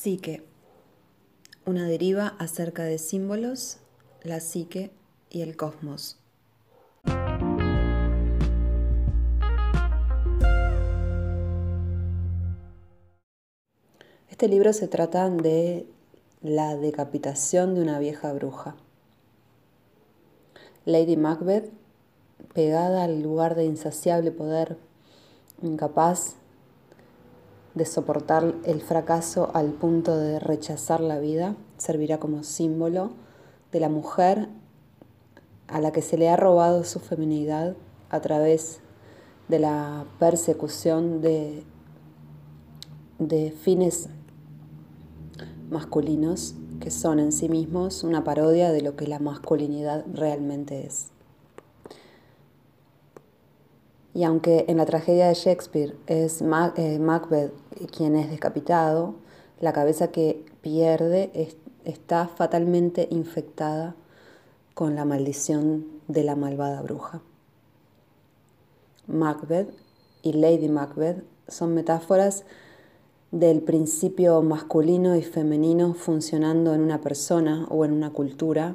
Psique. Una deriva acerca de símbolos, la psique y el cosmos. Este libro se trata de la decapitación de una vieja bruja. Lady Macbeth, pegada al lugar de insaciable poder, incapaz de soportar el fracaso al punto de rechazar la vida, servirá como símbolo de la mujer a la que se le ha robado su feminidad a través de la persecución de, de fines masculinos que son en sí mismos una parodia de lo que la masculinidad realmente es. Y aunque en la tragedia de Shakespeare es eh, Macbeth quien es decapitado, la cabeza que pierde está fatalmente infectada con la maldición de la malvada bruja. Macbeth y Lady Macbeth son metáforas del principio masculino y femenino funcionando en una persona o en una cultura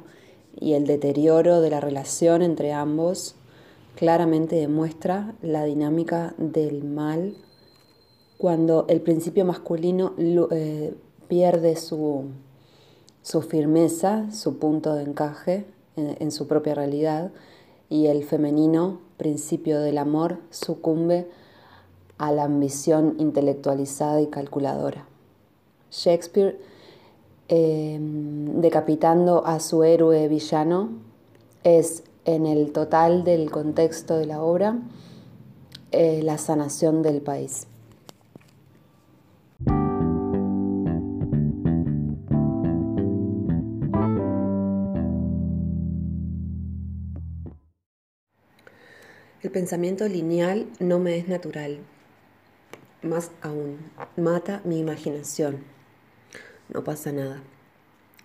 y el deterioro de la relación entre ambos claramente demuestra la dinámica del mal cuando el principio masculino eh, pierde su, firmeza, su punto de encaje en, su propia realidad y el femenino, principio del amor, sucumbe a la ambición intelectualizada y calculadora. Shakespeare, eh, decapitando a su héroe villano, es en el total del contexto de la obra eh, la sanación del país. El pensamiento lineal no me es natural. Más aún, mata mi imaginación. No pasa nada.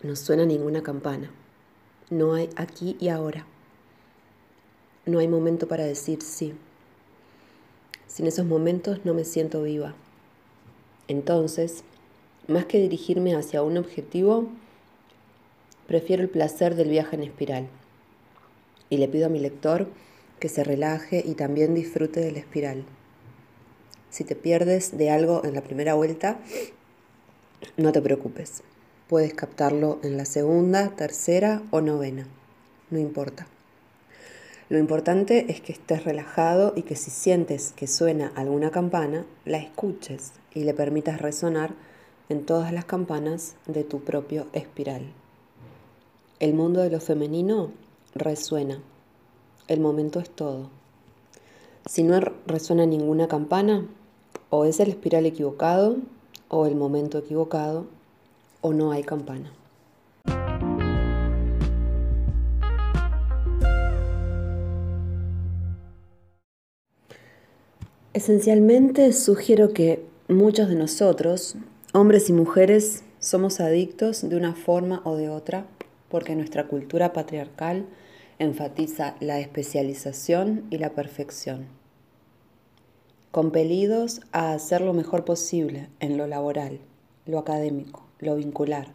No suena ninguna campana. No hay aquí y ahora. No hay momento para decir sí. Sin esos momentos no me siento viva. Entonces, más que dirigirme hacia un objetivo, prefiero el placer del viaje en espiral. Y le pido a mi lector que se relaje y también disfrute de la espiral. Si te pierdes de algo en la primera vuelta, no te preocupes. Puedes captarlo en la segunda, tercera o novena. No importa. Lo importante es que estés relajado y que si sientes que suena alguna campana, la escuches y le permitas resonar en todas las campanas de tu propio espiral. El mundo de lo femenino resuena. El momento es todo. Si no resuena ninguna campana, o es el espiral equivocado, o el momento equivocado, o no hay campana. Esencialmente sugiero que muchos de nosotros, hombres y mujeres, somos adictos de una forma o de otra porque nuestra cultura patriarcal enfatiza la especialización y la perfección. Compelidos a hacer lo mejor posible en lo laboral, lo académico, lo vincular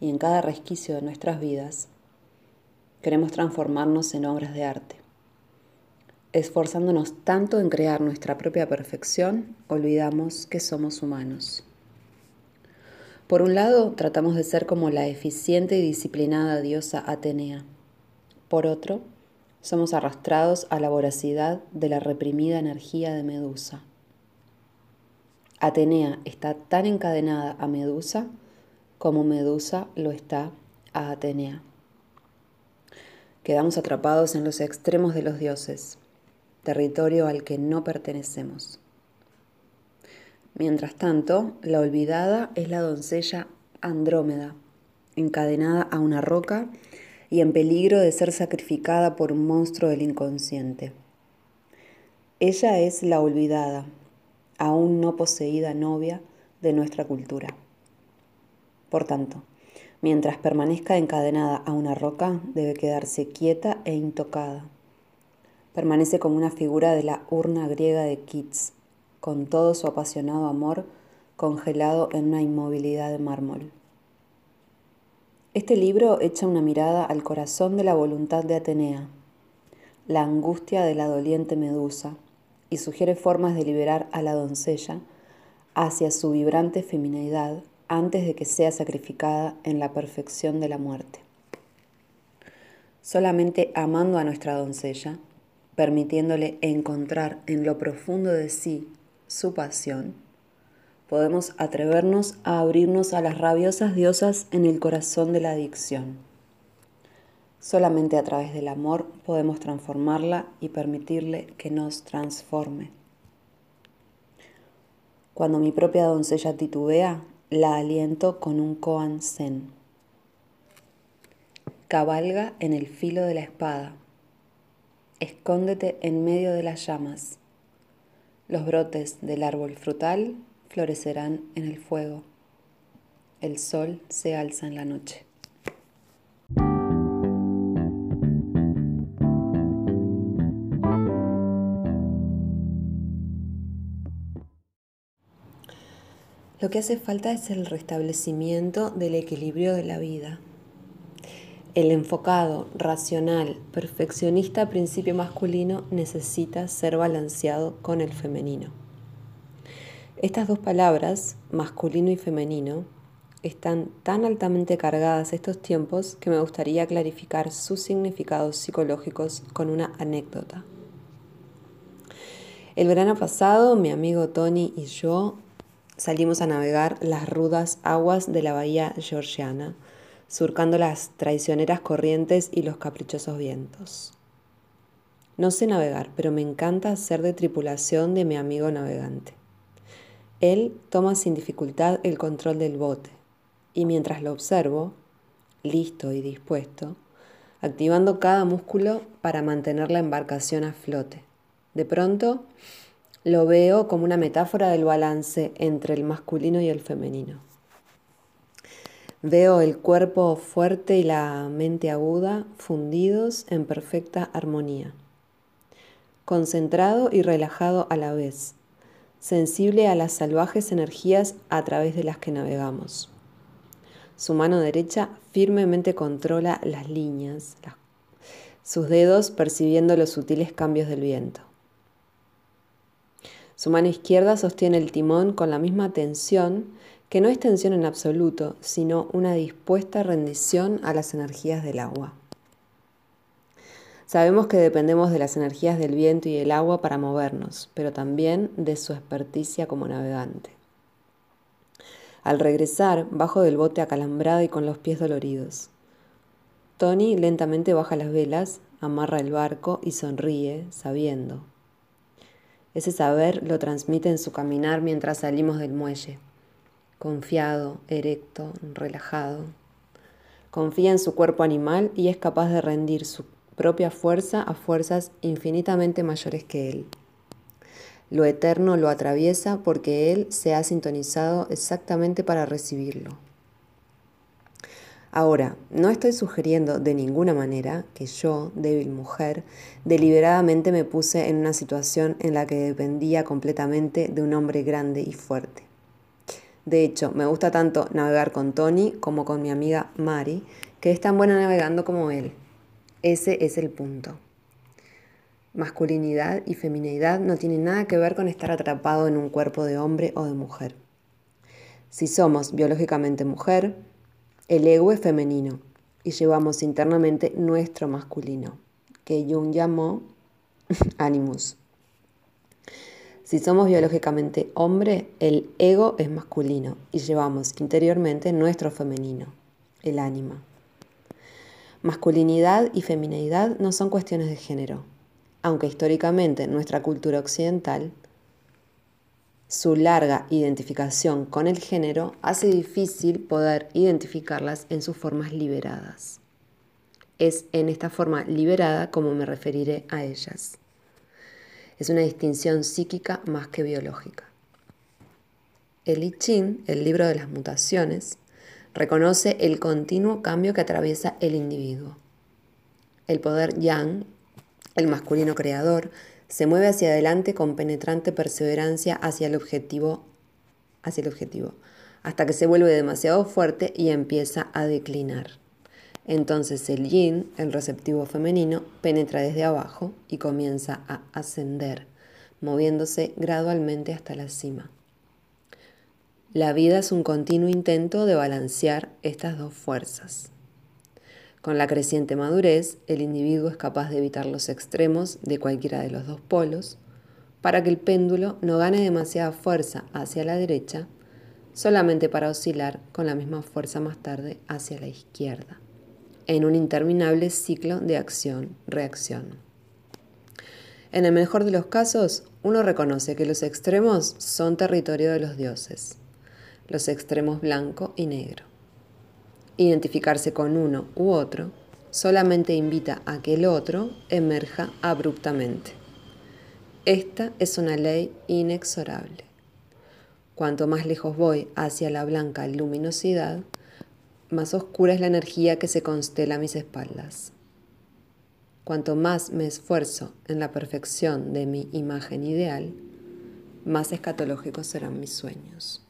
y en cada resquicio de nuestras vidas, queremos transformarnos en obras de arte esforzándonos tanto en crear nuestra propia perfección, olvidamos que somos humanos. Por un lado, tratamos de ser como la eficiente y disciplinada diosa Atenea. Por otro, somos arrastrados a la voracidad de la reprimida energía de Medusa. Atenea está tan encadenada a Medusa como Medusa lo está a Atenea. Quedamos atrapados en los extremos de los dioses territorio al que no pertenecemos. Mientras tanto, la olvidada es la doncella Andrómeda, encadenada a una roca y en peligro de ser sacrificada por un monstruo del inconsciente. Ella es la olvidada, aún no poseída novia de nuestra cultura. Por tanto, mientras permanezca encadenada a una roca, debe quedarse quieta e intocada permanece como una figura de la urna griega de Keats, con todo su apasionado amor congelado en una inmovilidad de mármol. Este libro echa una mirada al corazón de la voluntad de Atenea, la angustia de la doliente Medusa, y sugiere formas de liberar a la doncella hacia su vibrante femineidad antes de que sea sacrificada en la perfección de la muerte. Solamente amando a nuestra doncella, permitiéndole encontrar en lo profundo de sí su pasión, podemos atrevernos a abrirnos a las rabiosas diosas en el corazón de la adicción. Solamente a través del amor podemos transformarla y permitirle que nos transforme. Cuando mi propia doncella titubea, la aliento con un koan zen. Cabalga en el filo de la espada. Escóndete en medio de las llamas. Los brotes del árbol frutal florecerán en el fuego. El sol se alza en la noche. Lo que hace falta es el restablecimiento del equilibrio de la vida. El enfocado, racional, perfeccionista principio masculino necesita ser balanceado con el femenino. Estas dos palabras, masculino y femenino, están tan altamente cargadas estos tiempos que me gustaría clarificar sus significados psicológicos con una anécdota. El verano pasado, mi amigo Tony y yo salimos a navegar las rudas aguas de la bahía georgiana, surcando las traicioneras corrientes y los caprichosos vientos. No sé navegar, pero me encanta ser de tripulación de mi amigo navegante. Él toma sin dificultad el control del bote y mientras lo observo, listo y dispuesto, activando cada músculo para mantener la embarcación a flote. De pronto, lo veo como una metáfora del balance entre el masculino y el femenino. Veo el cuerpo fuerte y la mente aguda fundidos en perfecta armonía. Concentrado y relajado a la vez, sensible a las salvajes energías a través de las que navegamos. Su mano derecha firmemente controla las líneas, sus dedos percibiendo los sutiles cambios del viento. Su mano izquierda sostiene el timón con la misma tensión, que no es tensión en absoluto, sino una dispuesta rendición a las energías del agua. Sabemos que dependemos de las energías del viento y el agua para movernos, pero también de su experticia como navegante. Al regresar, bajo del bote acalambrado y con los pies doloridos. Tony lentamente baja las velas, amarra el barco y sonríe, sabiendo. Ese saber lo transmite en su caminar mientras salimos del muelle, confiado, erecto, relajado. Confía en su cuerpo animal y es capaz de rendir su propia fuerza a fuerzas infinitamente mayores que él. Lo eterno lo atraviesa porque él se ha sintonizado exactamente para recibirlo. Ahora, no estoy sugiriendo de ninguna manera que yo, débil mujer, deliberadamente me puse en una situación en la que dependía completamente de un hombre grande y fuerte. De hecho, me gusta tanto navegar con Tony como con mi amiga Mari, que es tan buena navegando como él. Ese es el punto. Masculinidad y feminidad no tienen nada que ver con estar atrapado en un cuerpo de hombre o de mujer. Si somos biológicamente mujer, el ego es femenino y llevamos internamente nuestro masculino, que Jung llamó animus. Si somos biológicamente hombre, el ego es masculino y llevamos interiormente nuestro femenino, el ánima. Masculinidad y feminidad no son cuestiones de género, aunque históricamente en nuestra cultura occidental su larga identificación con el género hace difícil poder identificarlas en sus formas liberadas. Es en esta forma liberada como me referiré a ellas. Es una distinción psíquica más que biológica. El I Ching, el libro de las mutaciones, reconoce el continuo cambio que atraviesa el individuo. El poder yang, el masculino creador, se mueve hacia adelante con penetrante perseverancia hacia el objetivo hacia el objetivo, hasta que se vuelve demasiado fuerte y empieza a declinar. Entonces el yin, el receptivo femenino, penetra desde abajo y comienza a ascender, moviéndose gradualmente hasta la cima. La vida es un continuo intento de balancear estas dos fuerzas. Con la creciente madurez, el individuo es capaz de evitar los extremos de cualquiera de los dos polos para que el péndulo no gane demasiada fuerza hacia la derecha, solamente para oscilar con la misma fuerza más tarde hacia la izquierda en un interminable ciclo de acción-reacción. En el mejor de los casos, uno reconoce que los extremos son territorio de los dioses, los extremos blanco y negro. Identificarse con uno u otro solamente invita a que el otro emerja abruptamente. Esta es una ley inexorable. Cuanto más lejos voy hacia la blanca luminosidad, más oscura es la energía que se constela a mis espaldas. Cuanto más me esfuerzo en la perfección de mi imagen ideal, más escatológicos serán mis sueños.